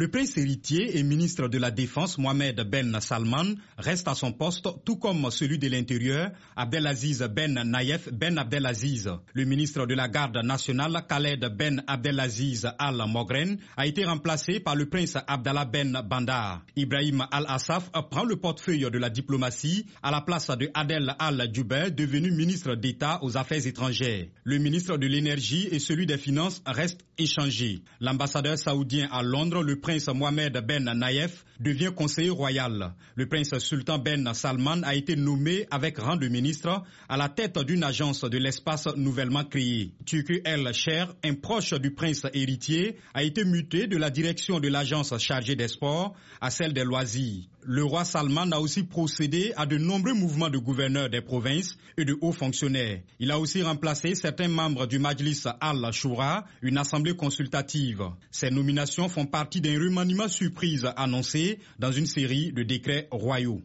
Le prince héritier et ministre de la Défense Mohamed Ben Salman reste à son poste, tout comme celui de l'Intérieur Abdelaziz Ben Nayef Ben Abdelaziz. Le ministre de la Garde nationale Khaled Ben Abdelaziz Al Mogren a été remplacé par le prince Abdallah Ben Bandar. Ibrahim Al-Assaf prend le portefeuille de la diplomatie à la place de Adel Al-Juber, devenu ministre d'État aux Affaires étrangères. Le ministre de l'Énergie et celui des Finances restent échangés. L'ambassadeur saoudien à Londres, le prince Mohamed Ben Nayef, devient conseiller royal. Le prince Sultan Ben Salman a été nommé avec rang de ministre à la tête d'une agence de l'espace nouvellement créée. Turku El Cher, un proche du prince héritier, a été muté de la direction de l'agence chargée des sports à celle des loisirs. Le roi Salman a aussi procédé à de nombreux mouvements de gouverneurs des provinces et de hauts fonctionnaires. Il a aussi remplacé certains membres du Majlis al-Shura, une assemblée consultative. Ces nominations font partie d'un remaniement surprise annoncé dans une série de décrets royaux.